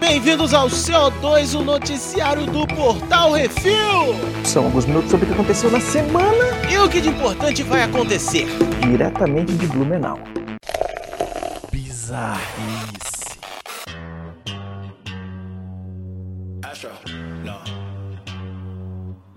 Bem-vindos ao CO2, o noticiário do Portal Refil. São alguns minutos sobre o que aconteceu na semana E o que de importante vai acontecer? diretamente de Blumenau. Bizarrice.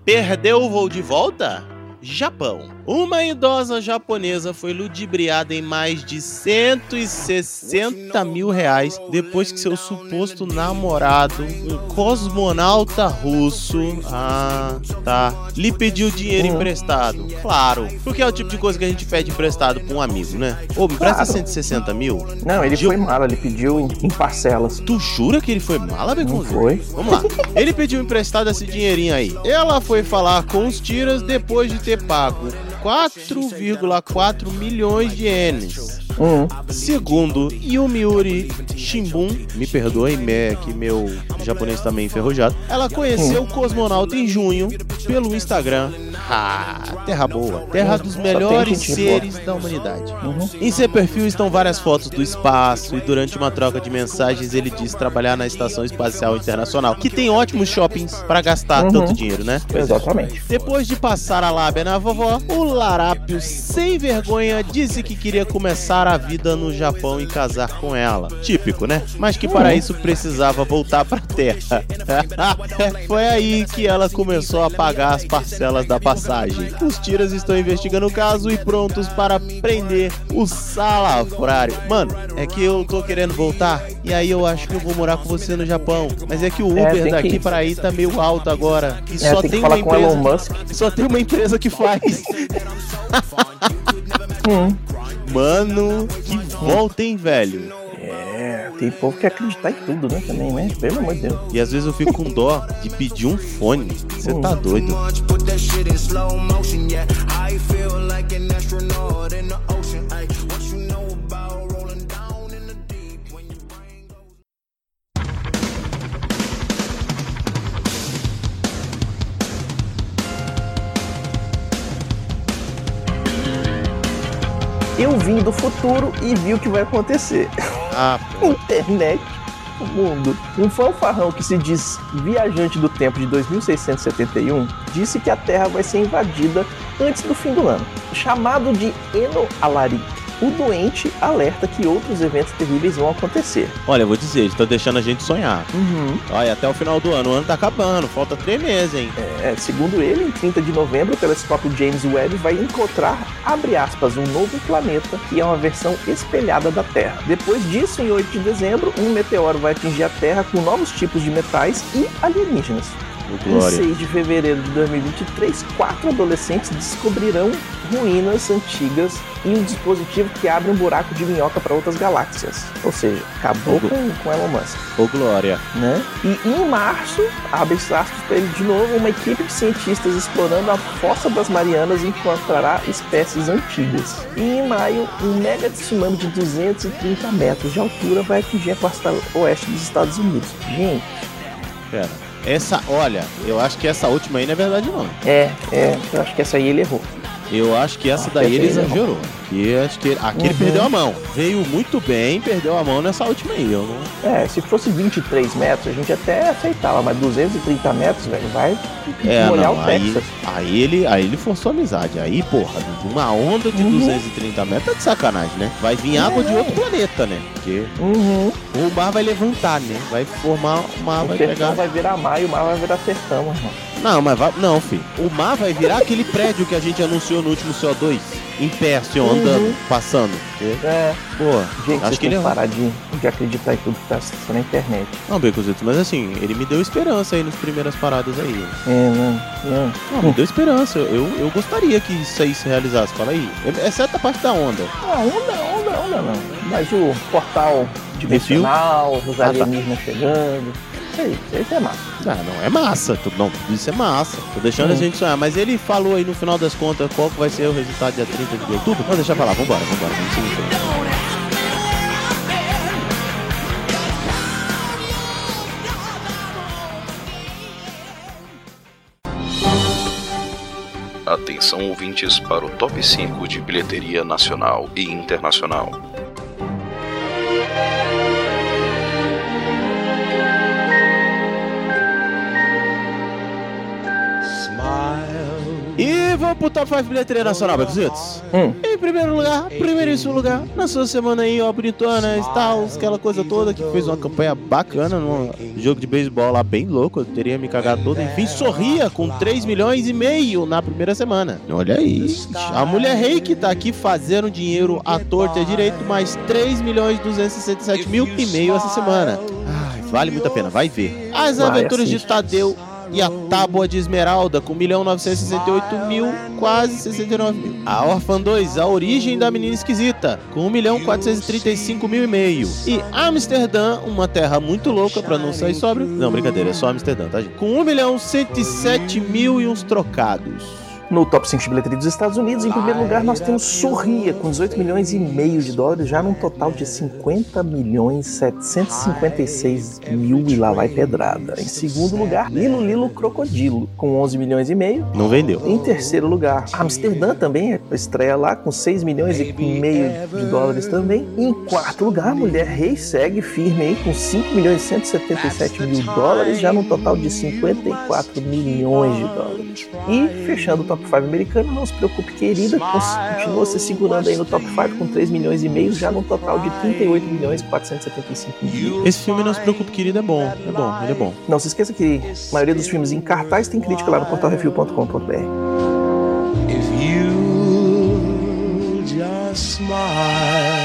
Perdeu o voo de volta? Japão. Uma idosa japonesa foi ludibriada em mais de 160 mil reais depois que seu suposto namorado, um cosmonauta russo, ah, tá, lhe pediu dinheiro emprestado. Claro, porque é o tipo de coisa que a gente pede emprestado pra um amigo, né? Ô, me presta Claro. 160 mil? Não, ele Gil- foi mala, ele pediu em, em parcelas. Tu jura que ele foi mala, Beconzinho? foi? Vamos lá. Ele pediu emprestado esse dinheirinho aí. Ela foi falar com os tiras depois de ter pago 4,4 milhões de ienes. Hum, Segundo Yumiuri Shimbun, me perdoe, me- que meu japonês tá meio enferrujado. Ela conheceu o cosmonauta em junho pelo Instagram. Ah, terra boa. Terra dos melhores seres da humanidade. uhum. Em seu perfil estão várias fotos do espaço e durante uma troca de mensagens ele diz trabalhar na Estação Espacial Internacional, que tem ótimos shoppings para gastar Uhum. tanto dinheiro, né? Exatamente. Depois de passar a lábia na vovó, o Larápio, sem vergonha, disse que queria começar a vida no Japão e casar com ela. Típico, né? Mas que para isso precisava voltar pra Terra. Foi aí que ela começou a pagar as parcelas da passagem. Os tiras estão investigando o caso e prontos para prender o salafrário. Mano, é que eu tô querendo voltar e aí eu acho que eu vou morar com você no Japão. Mas é que o É, Uber que daqui para aí tá meio alto agora. E É, só tem tem uma empresa. Só tem uma empresa que faz. Hum. Mano, que volta, hein, velho? É, tem povo que acredita em tudo, né? Também, né? Pelo amor de Deus. E às vezes eu fico com dó de pedir um fone. Você tá doido? Eu vim do futuro e vi o que vai acontecer. Ah. Internet, o mundo. Um fanfarrão que se diz viajante do tempo de 2671 disse que a Terra vai ser invadida antes do fim do ano. Chamado de Eno Alari, o doente alerta que outros eventos terríveis vão acontecer. Olha, eu vou dizer, eles estão deixando a gente sonhar. Uhum. Olha, até o final do ano. O ano tá acabando, falta três meses, hein? É, segundo ele, em 30 de novembro, o telescópio James Webb vai encontrar, abre aspas, um novo planeta que é uma versão espelhada da Terra. Depois disso, em 8 de dezembro, um meteoro vai atingir a Terra com novos tipos de metais e alienígenas. Ô, Em Glória. 6 de fevereiro de 2023, quatro adolescentes descobrirão ruínas antigas e um dispositivo que abre um buraco de minhoca para outras galáxias. Ou seja, acabou Uhum. com, com Elon Musk Ô, Glória. né? E em março, abre aspas para ele de novo, uma equipe de cientistas explorando a fossa das Marianas encontrará espécies antigas. E em maio, um mega tsunami de 230 metros de altura vai atingir a costa oeste dos Estados Unidos. Gente, Pera. Essa, olha, eu acho que essa última aí não é verdade, não. é, é, eu acho que essa aí ele errou. Eu acho que essa Ah, daí ele essa não. exagerou. E acho que aqui ele Uhum. perdeu a mão. Veio muito bem, perdeu a mão nessa última aí. Eu não... É, se fosse 23 metros, a gente até aceitava, mas 230 metros, velho, vai É, molhar não, o aí, Texas. aí, ele, aí ele forçou a amizade. Aí, porra, uma onda de Uhum. 230 metros tá de sacanagem, né? Vai vir água de É. outro planeta, né? Porque Uhum. o mar vai levantar, né? Vai formar, o mar O vai pegar. vai virar mar e o mar vai virar sertão, irmão. Não, mas vai. Não, filho. O mar vai virar aquele prédio que a gente anunciou no último CO2. Em pé, assim, ó, andando, Uhum. passando. É, Pô, gente, acho que ele é. parar de, de acreditar em tudo que tá assistindo na internet. Não, Becozito, mas assim, ele me deu esperança aí nas primeiras paradas aí. É, não, não. Não, me deu esperança. Eu, eu gostaria que isso aí se realizasse. Fala aí. Exceto a parte da onda. Ah, onda, onda, onda não. Mas o portal dimensional, os Ah, tá. alienígenas chegando. Isso é massa. Ah, não, é massa. Tudo, não, tudo isso é massa. Tô deixando Hum. a gente sonhar. Mas ele falou aí no final das contas qual que vai ser o resultado dia 30 de outubro. Vamos deixar pra lá. Vambora, vambora. Vamos seguir. Atenção ouvintes para o top 5 de bilheteria nacional e internacional. Vamos pro top 5 bilheteria nacional, Becuzitos? Hum. Em primeiro lugar, primeiríssimo lugar, na sua semana aí, ó, bonitona, Stars, aquela coisa toda, que fez uma campanha bacana num jogo de beisebol lá bem louco, eu teria me cagado todo. Enfim, sorria com 3 milhões e meio na primeira semana. Olha aí. A mulher rei que tá aqui fazendo dinheiro à torta e à direito, mais 3 milhões e 267 mil e meio essa semana. Ai, vale muito a pena, vai ver. As Vai, aventuras de. Tadeu e a Tábua de Esmeralda com 1 milhão 968 mil, quase 69 mil. A Orphan 2, A Origem da Menina Esquisita, com 1 milhão 435 mil e meio. E Amsterdã, uma terra muito louca pra não sair sóbrio. Não, brincadeira, é só Amsterdã, tá, gente? Com 1 milhão 107 mil e uns trocados. No top 5 de bilheteria dos Estados Unidos, em primeiro lugar, nós temos Sorria, com 18 milhões e meio de dólares, já num total de 50 milhões 756 mil e lá vai pedrada. Em segundo lugar, Lilo Lilo Crocodilo, com 11 milhões e meio. Não vendeu. Em terceiro lugar, Amsterdã também estreia lá com 6 milhões e meio de dólares também. Em quarto lugar, Mulher Rei segue firme aí com 5 milhões e 177 mil dólares, já num total de 54 milhões de dólares. E fechando o top 5 americano, não se preocupe, querida, continua se segurando aí no top 5 com 3 milhões e meio, já num total de 38 milhões e 475 mil. Esse filme, não se preocupe, querido, é bom. É bom, ele é bom. Não se esqueça que a maioria dos filmes em cartaz tem crítica lá no portalrefil.com.br. If you just smile.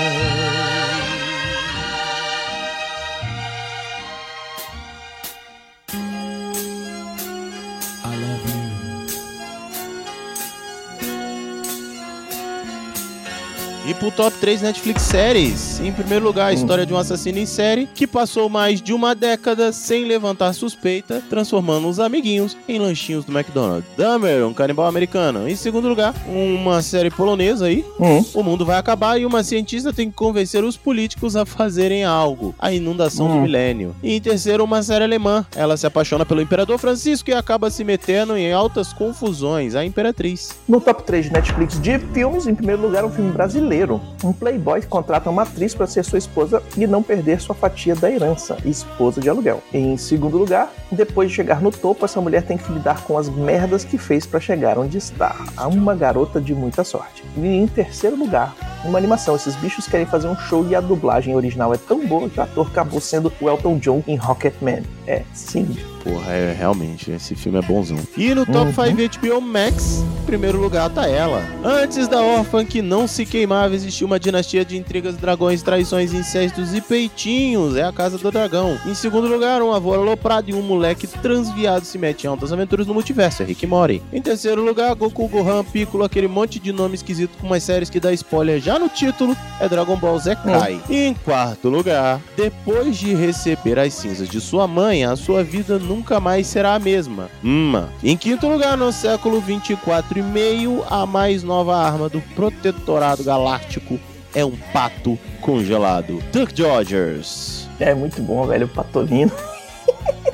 Pro top 3 Netflix séries. Em primeiro lugar, a história de um assassino em série que passou mais de uma década sem levantar suspeita, transformando os amiguinhos em lanchinhos do McDonald's. Dahmer, um canibal americano. Em segundo lugar, uma série polonesa aí. Hum. O mundo vai acabar e uma cientista tem que convencer os políticos a fazerem algo. A inundação do Hum. milênio. E em terceiro, uma série alemã. Ela se apaixona pelo imperador Francisco e acaba se metendo em altas confusões. A imperatriz. No top 3 de Netflix de filmes, em primeiro lugar, um filme brasileiro. Um playboy contrata uma atriz para ser sua esposa e não perder sua fatia da herança, esposa de aluguel. Em segundo lugar, depois de chegar no topo, essa mulher tem que lidar com as merdas que fez para chegar onde está. A uma garota de muita sorte. E em terceiro lugar, uma animação. Esses bichos querem fazer um show e a dublagem original é tão boa que o ator acabou sendo o Elton John em Rocketman. É, sim. Porra, é realmente, esse filme é bonzão. E no top Uhum. 5 HBO Max, em primeiro lugar tá ela. Antes da órfã que não se queimava, existiu uma dinastia de intrigas, dragões, traições, incestos e peitinhos. É a Casa do Dragão. Em segundo lugar, um avô aloprado e um moleque transviado se mete em altas aventuras no multiverso. É Rick Morty. Em terceiro lugar, Goku, Gohan, Piccolo, aquele monte de nome esquisito com umas séries que dá spoiler já no título, é Dragon Ball Z Kai. E em quarto lugar, depois de receber as cinzas de sua mãe, a sua vida nunca mais será a mesma. Uma. Em quinto lugar, no século 24 e meio, a mais nova arma do protetorado galáctico é um pato congelado. Duck Dodgers. É muito bom, velho, o Patolino.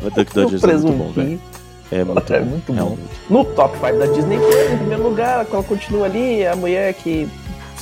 O Duck Dodgers é muito bom, velho. É muito É muito bom. No top 5 da Disney Plus, em primeiro lugar, ela continua ali, a mulher que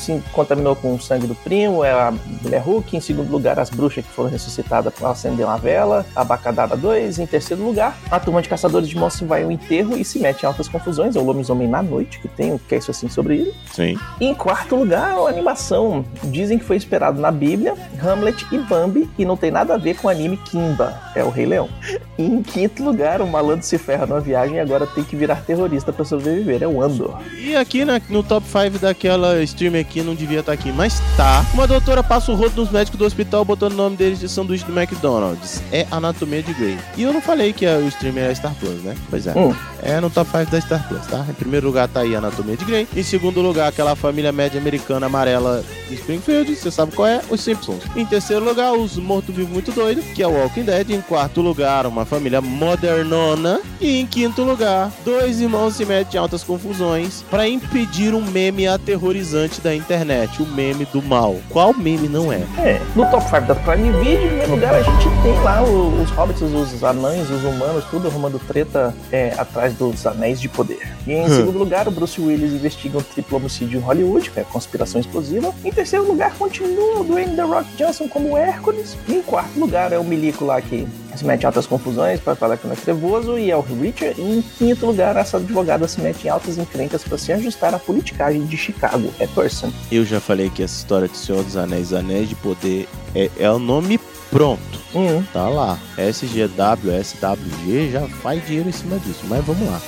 se contaminou com o sangue do primo, é a mulher Hulk. Em segundo lugar, as bruxas que foram ressuscitadas para acender uma vela, a Bacadada 2. Em terceiro lugar, a turma de caçadores de monstros vai ao enterro e se mete em altas confusões, é o Lobisomem na Noite, que tem um cast assim sobre ele. Sim. E em quarto lugar, uma animação. Dizem que foi inspirado na Bíblia, Hamlet e Bambi, e não tem nada a ver com o anime Kimba, é o Rei Leão. E em quinto lugar, o malandro se ferra numa viagem e agora tem que virar terrorista para sobreviver, é o Andor. E aqui na- no top 5 daquela streamer aqui não devia estar aqui, mas tá. Uma doutora passa o rodo nos médicos do hospital botando o nome deles de sanduíche do McDonald's. É Anatomia de Grey. E eu não falei que é o streamer é Star Plus, né? Pois é. Hum. É no top 5 da Star Plus, tá? Em primeiro lugar tá aí Anatomia de Grey. Em segundo lugar, aquela família média americana amarela de Springfield, você sabe qual é? Os Simpsons. Em terceiro lugar, os Morto-Vivo Muito Doido, que é o Walking Dead. Em quarto lugar, uma família modernona. E em quinto lugar, dois irmãos se metem em altas confusões para impedir um meme aterrorizante da internet, o meme do mal. Qual meme não é? É, no top 5 da Prime Video, em primeiro lugar, a gente tem lá os hobbits, os anões, os humanos, tudo arrumando treta é, atrás dos anéis de poder. E em segundo lugar, o Bruce Willis investiga um triplo homicídio em Hollywood, que é conspiração explosiva. Em terceiro lugar, continua o Dwayne The Rock Johnson como Hércules. E em quarto lugar, é o Milico lá que se mete em altas confusões para falar que não é trevoso e é o Richard. E em quinto lugar, essa advogada se mete em altas encrencas para se ajustar à politicagem de Chicago. É Person. Eu já falei que essa história de Senhor dos Anéis, Anéis de Poder, é, é o nome pronto. Hum, Tá lá. SGW, SWG já faz dinheiro em cima disso. Mas vamos lá.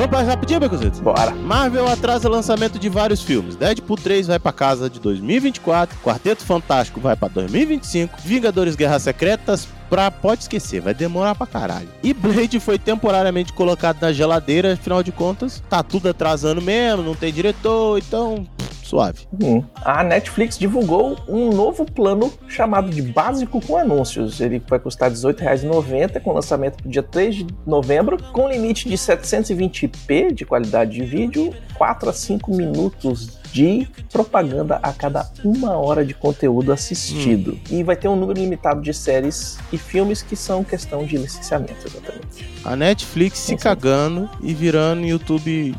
Vamos passar rapidinho, Becozitos? bora. Marvel atrasa o lançamento de vários filmes. Deadpool 3 vai pra casa de 2024, Quarteto Fantástico vai pra 2025, Vingadores Guerras Secretas pra pode esquecer, vai demorar pra caralho. E Blade foi temporariamente colocado na geladeira, afinal de contas, tá tudo atrasando mesmo, não tem diretor, então suave. Hum. A Netflix divulgou um novo plano chamado de Básico com Anúncios. Ele vai custar R$18,90 com lançamento no dia 3 de novembro, com limite de 720p de qualidade de vídeo, 4 a 5 minutos de propaganda a cada uma hora de conteúdo assistido. E vai ter um número limitado de séries e filmes que são questão de licenciamento, exatamente. A Netflix se Sim, cagando e virando YouTube.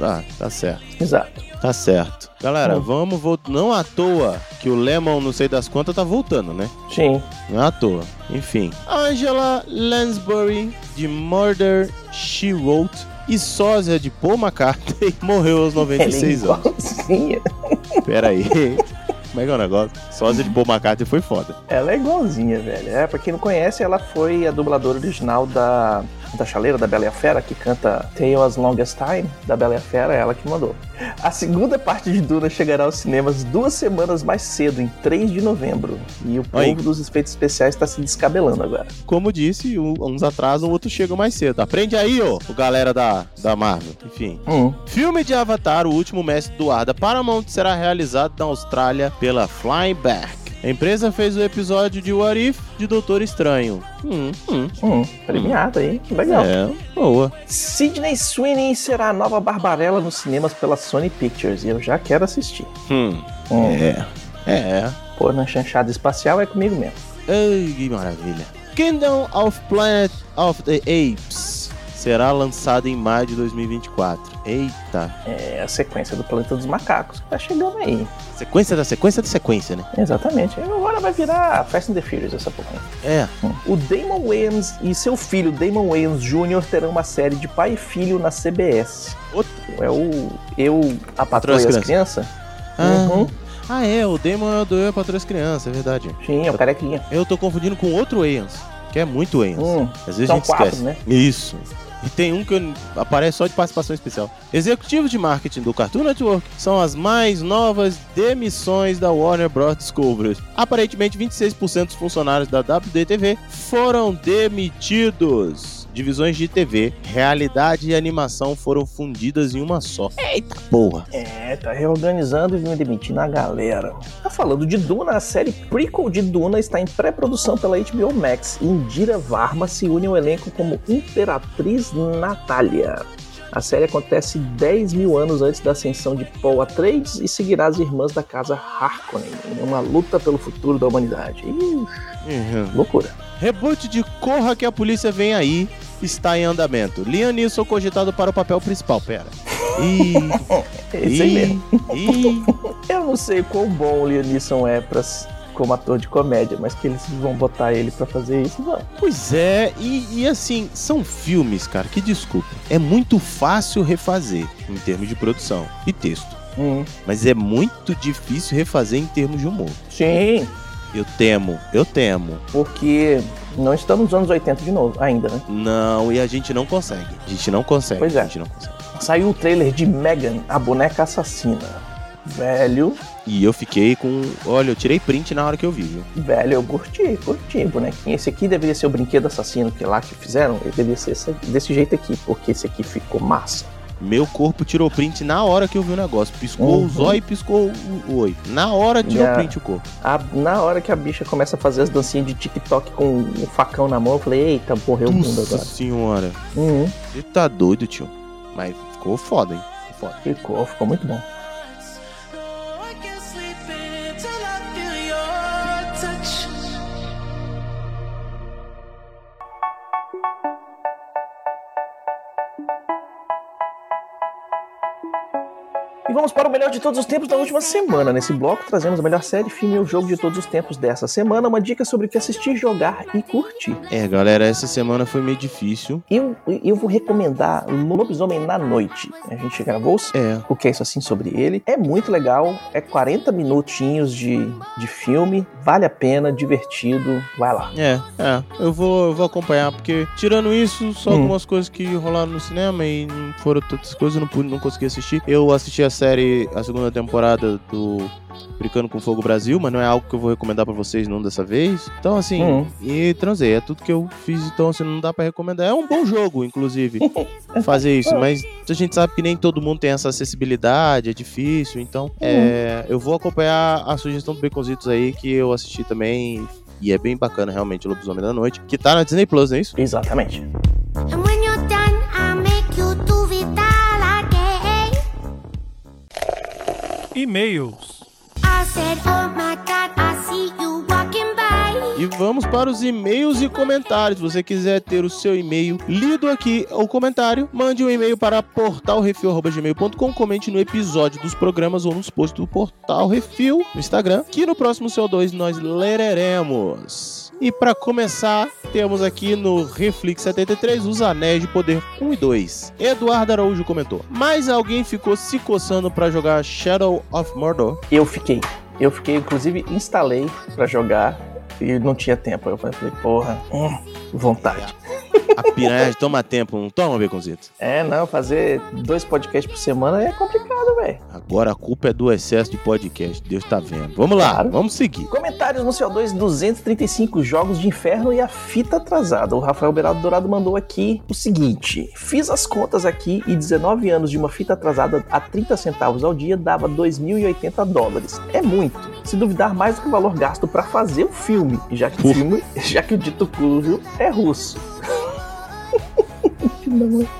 Ah, tá certo. Exato. Tá certo. Galera, Hum. vamos voltar. Não à toa que o Lemon, não sei das quantas, tá voltando, né? Sim. Não é à toa. Enfim. Angela Lansbury, de Murder, She Wrote e sósia de Paul McCartney, morreu aos 96 Ela é anos. igualzinha. Pera aí. Como é que é o negócio? Sósia de Paul McCartney foi foda. Ela é igualzinha, velho. É, pra quem não conhece, ela foi a dubladora original da, da chaleira da Bela e a Fera, que canta Tale as Long as Time, da Bela e a Fera, é ela que mandou. A segunda parte de Duna chegará aos cinemas duas semanas mais cedo, em 3 de novembro. E o povo Aí. dos efeitos especiais tá se descabelando agora. Como disse, uns atrasam, outros chegam mais cedo. Aprende aí, ô, o galera da, da Marvel. Enfim. Hum, Filme de Avatar, o último mestre do ar da Paramount, será realizado na Austrália pela Flying Back. A empresa fez o episódio de What If de Doutor Estranho. Hum, hum. hum, premiado aí, que legal. É, boa. Sidney Sweeney será a nova Barbarella nos cinemas pela Sony Pictures, e eu já quero assistir. Hum. Hum, É. É. Pô, na chanchada espacial é comigo mesmo. Ai, que maravilha. Kingdom of Planet of the Apes será lançado em maio de 2024. Eita. É a sequência do Planeta dos Macacos que tá chegando aí. Sequência da sequência da sequência, né? Exatamente. Agora vai virar Fast and the Furious essa porra. É. O Damon Wayans e seu filho Damon Wayans Jr. terão uma série de pai e filho na CBS. Outro. É o Eu, a Patroa e as as Crianças? Ah, Uhum. ah, é. O Damon é o do Eu para as crianças, é verdade. Sim, é o carequinha. Eu tô confundindo com outro Wayans, que é muito Wayans. Hum, Às vezes são a gente quatro, esquece. né? Isso. E tem um que aparece só de participação especial. Executivos de marketing do Cartoon Network são as mais novas demissões da Warner Bros. Discovery. Aparentemente, 26% dos funcionários da WDTV foram demitidos. Divisões de TV, realidade e animação foram fundidas em uma só. Eita porra! É, tá reorganizando e demitindo a galera. Tá falando de Duna, a série prequel de Duna está em pré-produção pela HBO Max. Indira Varma se une ao elenco como Imperatriz Natália. A série acontece 10 mil anos antes da ascensão de Paul Atreides e seguirá as irmãs da casa Harkonnen em uma luta pelo futuro da humanidade. Ih, Uhum. loucura. Reboot de Corra que a polícia vem aí está em andamento. Liam Neeson cogitado para o papel principal. Pera. Ih, Esse aí mesmo. ih. Eu não sei quão bom o Liam Neeson é pra, como ator de comédia, mas que eles vão botar ele pra fazer isso, não. Pois é, e, e assim, são filmes, cara, que desculpa. É muito fácil refazer em termos de produção e texto. Hum, Mas é muito difícil refazer em termos de humor. sim, Eu temo, eu temo. porque não estamos nos anos 80 de novo, ainda, né? Não, e a gente não consegue. A gente não consegue. Pois é. A gente não consegue. Saiu o trailer de Megan, a boneca assassina. Velho, E eu fiquei com. Olha, eu tirei print na hora que eu vi, viu? velho, eu curti, curti, bonequinho. Esse aqui deveria ser o brinquedo assassino que lá que fizeram, ele deveria ser esse- desse jeito aqui, porque esse aqui ficou massa. Meu corpo tirou print na hora que eu vi o negócio. Piscou Uhum. o zóio e piscou o oi. Na hora tirou Yeah. print o corpo. A- na hora que a bicha começa a fazer as dancinhas de TikTok com o facão na mão, eu falei, eita, morreu o mundo Nossa agora. senhora. Uhum, Você tá doido, tio. Mas ficou foda, hein? Ficou foda. ficou, ficou muito bom. Melhor de todos os tempos da última semana. Nesse bloco, trazemos a melhor série, filme ou jogo de todos os tempos dessa semana. Uma dica sobre o que assistir, jogar e curtir. É, galera, essa semana foi meio difícil. Eu, eu vou recomendar Lobisomem na Noite. A gente gravou É, o que é isso assim sobre ele. É muito legal, é 40 minutinhos de, de filme, vale a pena, divertido, vai lá. é, é. Eu vou, eu vou acompanhar, porque tirando isso, só Hum. algumas coisas que rolaram no cinema e não foram tantas coisas, eu não, pude, não consegui assistir. Eu assisti a série, a segunda temporada do Brincando com Fogo Brasil, mas não é algo que eu vou recomendar pra vocês não dessa vez. Então, assim, Hum. e transei, é tudo que eu fiz, então assim, não dá pra recomendar. É um bom jogo, inclusive, fazer isso, mas a gente sabe que nem todo mundo tem essa acessibilidade, é difícil, então é, eu vou acompanhar a sugestão do Baconzitos aí, que eu assisti também, e é bem bacana realmente, o Lobisomem da Noite, que tá na Disney Plus, não é isso? Exatamente. E-mails. Said, Oh God. E vamos para os e-mails e comentários. Se você quiser ter o seu e-mail lido aqui, ou comentário, mande um e-mail para portalrefil.gmail.com, comente no episódio dos programas ou nos posts do Portal Refil no Instagram, que no próximo CO2 nós lereremos. E para começar, temos aqui no Reflex 73 os Anéis de Poder 1 e 2. Eduardo Araújo comentou: Mas alguém ficou se coçando para jogar Shadow of Mordor? Eu fiquei. Eu fiquei, inclusive, instalei pra jogar e não tinha tempo. Eu falei, porra, hum, vontade. A piranha toma tempo, não toma, Baconzito? É, não, fazer dois podcasts por semana é complicado, velho. Agora a culpa é do excesso de podcast, Deus tá vendo. Vamos lá, Claro. vamos seguir. Comentários no CO2 235 Jogos de Inferno e a fita atrasada. O Rafael Beraldo Dourado mandou aqui o seguinte: Fiz as contas aqui e 19 anos de uma fita atrasada a 30 centavos ao dia dava 2.080 dólares. É muito. Se duvidar mais do que o valor gasto para fazer o filme, já que o Porra. filme, já que o dito cujo é russo.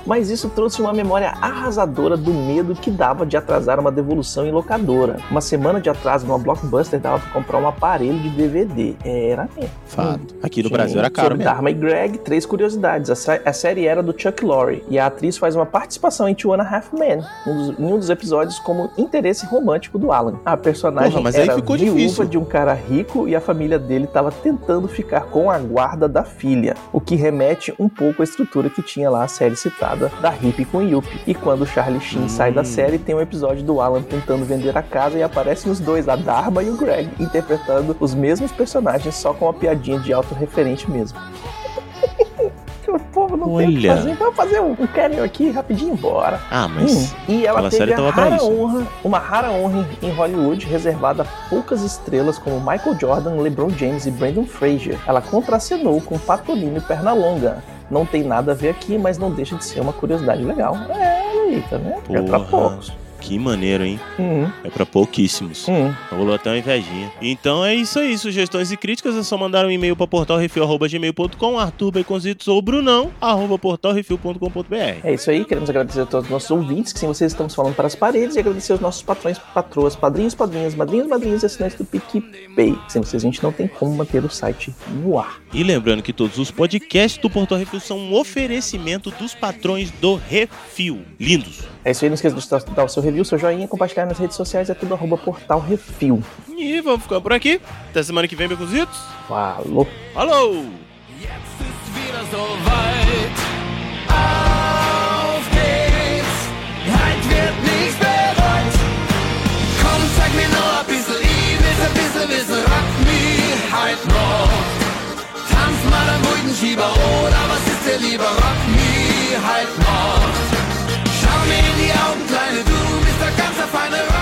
Mas isso trouxe uma memória arrasadora do medo que dava de atrasar uma devolução em locadora. Uma semana de atraso numa blockbuster dava pra comprar um aparelho de DVD. Era mesmo. Fato. Aqui no Sim. Brasil era caro Sobre mesmo. Dharma e Greg, três curiosidades. A, a série era do Chuck Lorre e a atriz faz uma participação em Two and a Half Men, um dos- em um dos episódios como interesse romântico do Alan. A personagem Porra, mas aí era ficou viúva difícil. de um cara rico e a família dele estava tentando ficar com a guarda da filha, o que remete um pouco à estrutura que tinha lá a série citada da Hip com Yuppie. E quando Charlie Sheen sai da Hum. série, tem um episódio do Alan tentando vender a casa e aparecem os dois, a Dharma e o Greg, interpretando os mesmos personagens, só com uma piadinha de autorreferente mesmo. O povo não tem o que Olha. fazer. Vamos fazer um, um cameo aqui rapidinho embora. Ah, mas. Hum, e ela teve série a rara honra, uma rara honra em Hollywood, reservada a poucas estrelas como Michael Jordan, LeBron James e Brandon Fraser. Ela contracenou com Patolino e Pernalonga. Não tem nada a ver aqui, mas não deixa de ser uma curiosidade legal. É, aí, tá vendo? É pra poucos. Que maneiro, hein? Hum, É pra pouquíssimos. hum. Rolou até uma invejinha. Então é isso aí. Sugestões e críticas é só mandar um e-mail pra portalrefil.gmail.com, Arthur Baconzitos ou Brunão, arroba portalrefil.com.br. É isso aí, queremos agradecer a todos os nossos ouvintes, que sem vocês estamos falando para as paredes, e agradecer aos nossos patrões, patroas, padrinhos, padrinhas, madrinhos, madrinhas e assinantes do PicPay. Sem vocês a gente não tem como manter o site no ar. E lembrando que todos os podcasts do Portal Refil são um oferecimento dos patrões do Refil. Lindos. É isso aí, não esqueça de dar o seu review, seu joinha, compartilhar nas redes sociais, é tudo arroba portal refil. E vamos ficar por aqui. Até semana que vem, Baconzitos. Falou! Falou! Schieber oder was ist dir lieber? Rock me halt the final